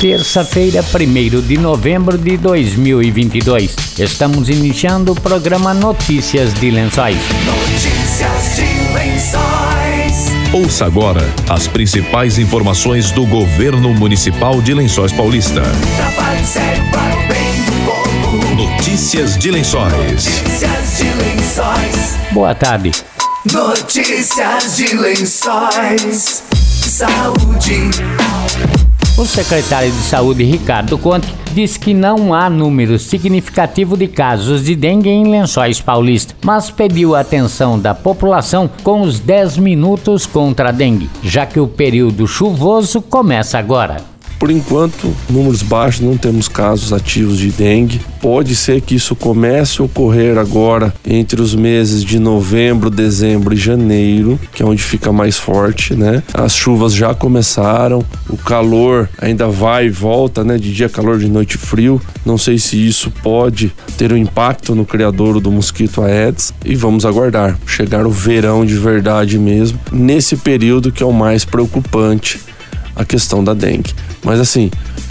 terça-feira, 1 de novembro de 2022. Estamos iniciando o programa Notícias de Lençóis. Notícias de Lençóis. Ouça agora as principais informações do governo municipal de Lençóis Paulista. Trabalho sério para o bem do povo. Notícias de Lençóis. Notícias de Lençóis. Boa tarde. Notícias de Lençóis. Saúde. O secretário de Saúde, Ricardo Conte, diz que não há número significativo de casos de dengue em Lençóis Paulista, mas pediu a atenção da população com os 10 minutos contra a dengue, já que o período chuvoso começa agora. Por enquanto, números baixos, não temos casos ativos de dengue. Pode ser que isso comece a ocorrer agora entre os meses de novembro, dezembro e janeiro, que é onde fica mais forte, né? As chuvas já começaram, o calor ainda vai e volta, né? De dia calor, de noite frio. Não sei se isso pode ter um impacto no criadouro do mosquito Aedes e vamos aguardar chegar o verão de verdade mesmo, nesse período que é o mais preocupante a questão da dengue. Mas assim,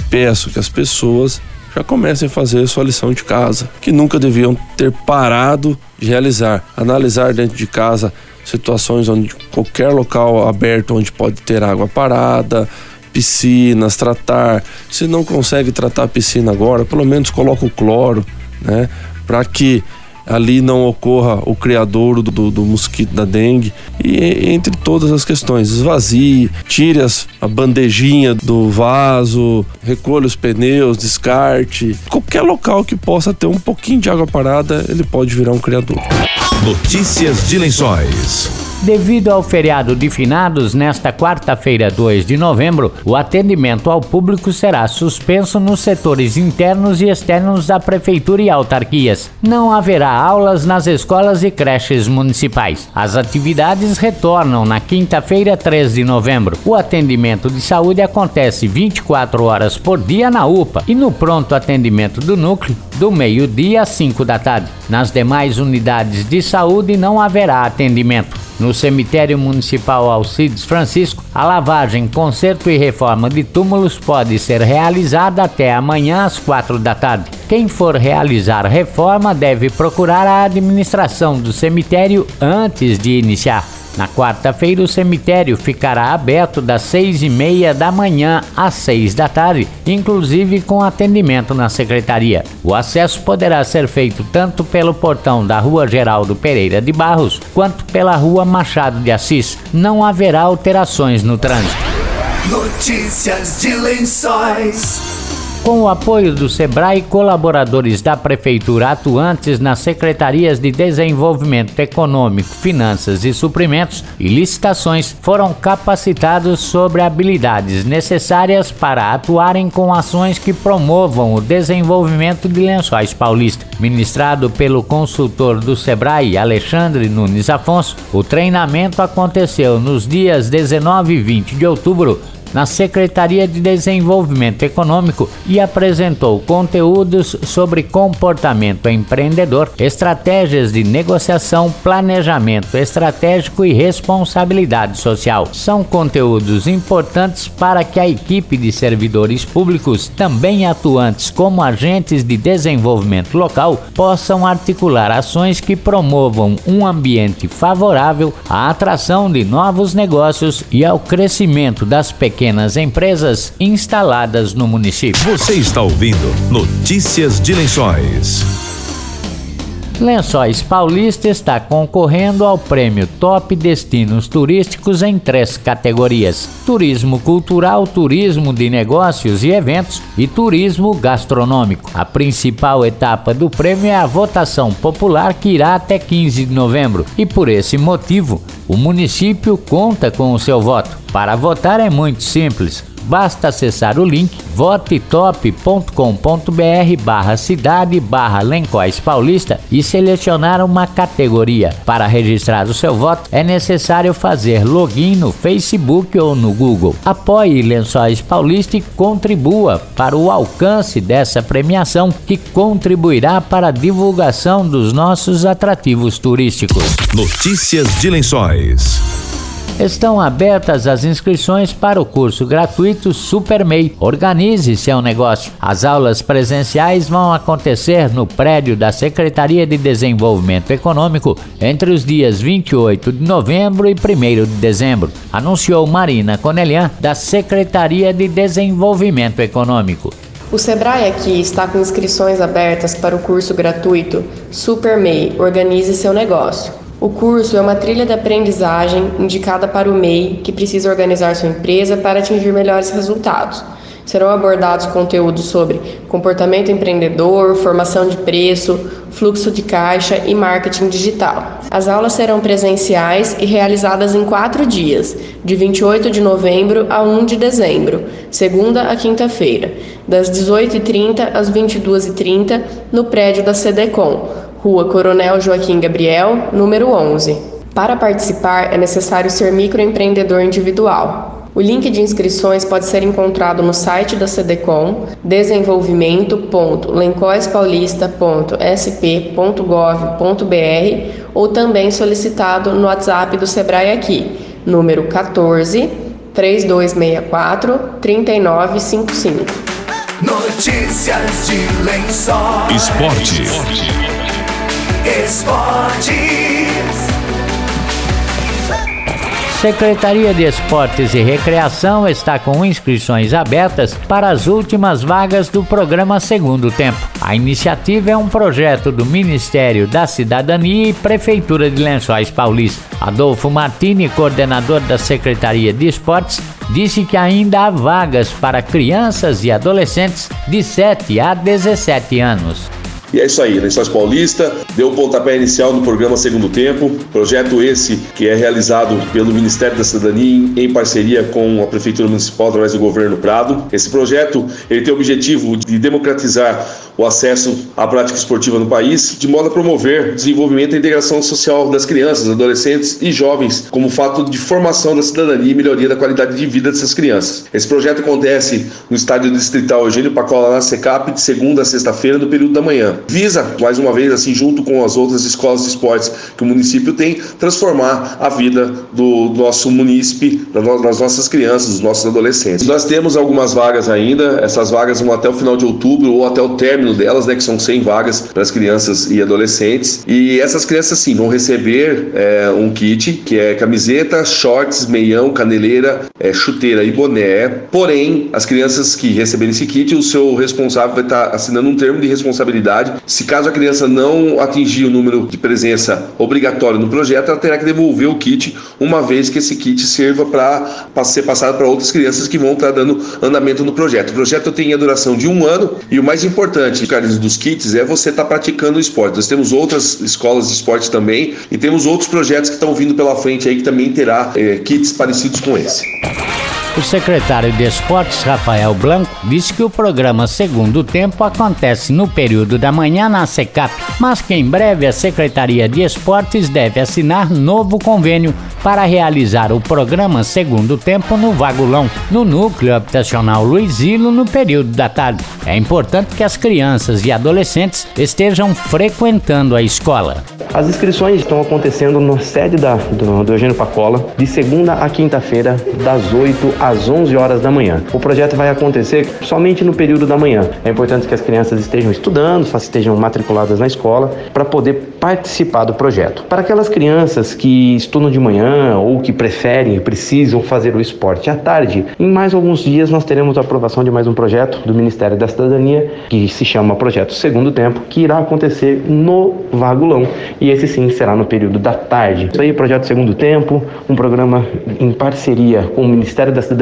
peço que as pessoas já comecem a fazer sua lição de casa, que nunca deviam ter parado de realizar, analisar dentro de casa situações onde qualquer local aberto onde pode ter água parada, piscinas, tratar. Se não consegue tratar a piscina agora, pelo menos coloca o cloro, né, para que ali não ocorra o criadouro do, do, do, mosquito da dengue e entre todas as questões esvazie, tire as, a bandejinha do vaso, recolha os pneus, descarte, qualquer local que possa ter um pouquinho de água parada ele pode virar um criador. Notícias de Lençóis. Devido ao feriado de finados, nesta quarta-feira, 2 de novembro, o atendimento ao público será suspenso nos setores internos e externos da Prefeitura e autarquias. Não haverá aulas nas escolas e creches municipais. As atividades retornam na quinta-feira, 3 de novembro. O atendimento de saúde acontece 24 horas por dia na UPA e no pronto atendimento do núcleo, do meio-dia às 5 da tarde. Nas demais unidades de saúde não haverá atendimento. No cemitério municipal Alcides Francisco, a lavagem, conserto e reforma de túmulos pode ser realizada até amanhã às quatro da tarde. Quem for realizar reforma deve procurar a administração do cemitério antes de iniciar. Na quarta-feira, o cemitério ficará aberto das seis e meia da manhã às seis da tarde, inclusive com atendimento na secretaria. O acesso poderá ser feito tanto pelo portão da Rua Geraldo Pereira de Barros, quanto pela Rua Machado de Assis. Não haverá alterações no trânsito. Notícias de Lençóis. Com o apoio do SEBRAE, colaboradores da Prefeitura atuantes nas secretarias de Desenvolvimento Econômico, Finanças e Suprimentos e Licitações foram capacitados sobre habilidades necessárias para atuarem com ações que promovam o desenvolvimento de Lençóis Paulista. Ministrado pelo consultor do SEBRAE, Alexandre Nunes Afonso, o treinamento aconteceu nos dias 19 e 20 de outubro na Secretaria de Desenvolvimento Econômico e apresentou conteúdos sobre comportamento empreendedor, estratégias de negociação, planejamento estratégico e responsabilidade social. São conteúdos importantes para que a equipe de servidores públicos, também atuantes como agentes de desenvolvimento local, possam articular ações que promovam um ambiente favorável à atração de novos negócios e ao crescimento das pequenas pequenas empresas instaladas no município. Você está ouvindo Notícias de Lençóis. Lençóis Paulista está concorrendo ao prêmio Top Destinos Turísticos em três categorias: Turismo Cultural, Turismo de Negócios e Eventos e Turismo Gastronômico. A principal etapa do prêmio é a votação popular que irá até 15 de novembro e, por esse motivo, o município conta com o seu voto. Para votar é muito simples. Basta acessar o link votetop.com.br barra cidade barra Lençóis Paulista e selecionar uma categoria. Para registrar o seu voto é necessário fazer login no Facebook ou no Google. Apoie Lençóis Paulista e contribua para o alcance dessa premiação que contribuirá para a divulgação dos nossos atrativos turísticos. Notícias de Lençóis. Estão abertas as inscrições para o curso gratuito SuperMEI. Organize seu negócio. As aulas presenciais vão acontecer no prédio da Secretaria de Desenvolvimento Econômico entre os dias 28 de novembro e 1 de dezembro, anunciou Marina Conelian, da Secretaria de Desenvolvimento Econômico. O Sebrae aqui está com inscrições abertas para o curso gratuito SuperMEI Organize seu negócio. O curso é uma trilha de aprendizagem indicada para o MEI que precisa organizar sua empresa para atingir melhores resultados. Serão abordados conteúdos sobre comportamento empreendedor, formação de preço, fluxo de caixa e marketing digital. As aulas serão presenciais e realizadas em quatro dias, de 28 de novembro a 1 de dezembro, segunda a quinta-feira, das 18h30 às 22h30, no prédio da CDCOM, Rua Coronel Joaquim Gabriel, número 11. Para participar, é necessário ser microempreendedor individual. O link de inscrições pode ser encontrado no site da CDCOM, desenvolvimento.lencoispaulista.sp.gov.br ou também solicitado no WhatsApp do Sebrae aqui, número 14 3264 3955. Notícias de lençóis. Esporte. Esportes. Secretaria de Esportes e Recreação está com inscrições abertas para as últimas vagas do programa Segundo Tempo. A iniciativa é um projeto do Ministério da Cidadania e Prefeitura de Lençóis Paulista. Adolfo Martini, coordenador da Secretaria de Esportes, disse que ainda há vagas para crianças e adolescentes de 7 a 17 anos. E é isso aí, Lençóis Paulista deu o pontapé inicial no programa Segundo Tempo, projeto esse que é realizado pelo Ministério da Cidadania em parceria com a Prefeitura Municipal através do Governo Prado. Esse projeto ele tem o objetivo de democratizar o acesso à prática esportiva no país, de modo a promover desenvolvimento e integração social das crianças, adolescentes e jovens, como fato de formação da cidadania e melhoria da qualidade de vida dessas crianças. Esse projeto acontece no estádio distrital Eugênio Pacola, na SECAP, de segunda a sexta-feira, no período da manhã visa, mais uma vez, assim, junto com as outras escolas de esportes que o município tem, transformar a vida do nosso munícipe, das nossas crianças, dos nossos adolescentes. Nós temos algumas vagas ainda, essas vagas vão até o final de outubro ou até o término delas, né, que são 100 vagas para as crianças e adolescentes. E essas crianças, sim, vão receber é, um kit que é camiseta, shorts, meião, caneleira, é, chuteira e boné. Porém, as crianças que receberem esse kit, o seu responsável vai estar assinando um termo de responsabilidade se caso a criança não atingir o número de presença obrigatório no projeto, ela terá que devolver o kit, uma vez que esse kit sirva para ser passado para outras crianças que vão estar dando andamento no projeto. O projeto tem a duração de um ano e o mais importante, Carlos, dos kits é você estar tá praticando o esporte. Nós temos outras escolas de esporte também e temos outros projetos que estão vindo pela frente aí que também terá é, kits parecidos com esse. O secretário de Esportes, Rafael Blanco, disse que o programa Segundo Tempo acontece no período da manhã na SECAP, mas que em breve a Secretaria de Esportes deve assinar novo convênio para realizar o programa Segundo Tempo no Vagulão, no núcleo habitacional Luizilo, no período da tarde. É importante que as crianças e adolescentes estejam frequentando a escola. As inscrições estão acontecendo na sede da, do, do Eugênio Pacola, de segunda a quinta-feira, das 8 às 11 horas da manhã. O projeto vai acontecer somente no período da manhã. É importante que as crianças estejam estudando, estejam matriculadas na escola, para poder participar do projeto. Para aquelas crianças que estudam de manhã ou que preferem, precisam fazer o esporte à tarde, em mais alguns dias nós teremos a aprovação de mais um projeto do Ministério da Cidadania, que se chama Projeto Segundo Tempo, que irá acontecer no Vagulão. E esse sim será no período da tarde. Isso aí, Projeto Segundo Tempo, um programa em parceria com o Ministério da Cidadania,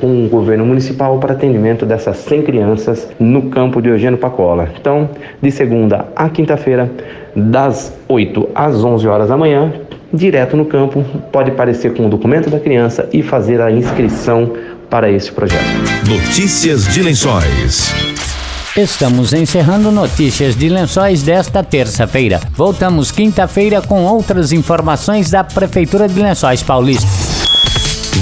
com o governo municipal para atendimento dessas 100 crianças no campo de Eugênio Pacola. Então, de segunda a quinta-feira, das 8 às 11 horas da manhã, direto no campo, pode aparecer com o documento da criança e fazer a inscrição para esse projeto. Notícias de Lençóis. Estamos encerrando notícias de lençóis desta terça-feira. Voltamos quinta-feira com outras informações da Prefeitura de Lençóis Paulista.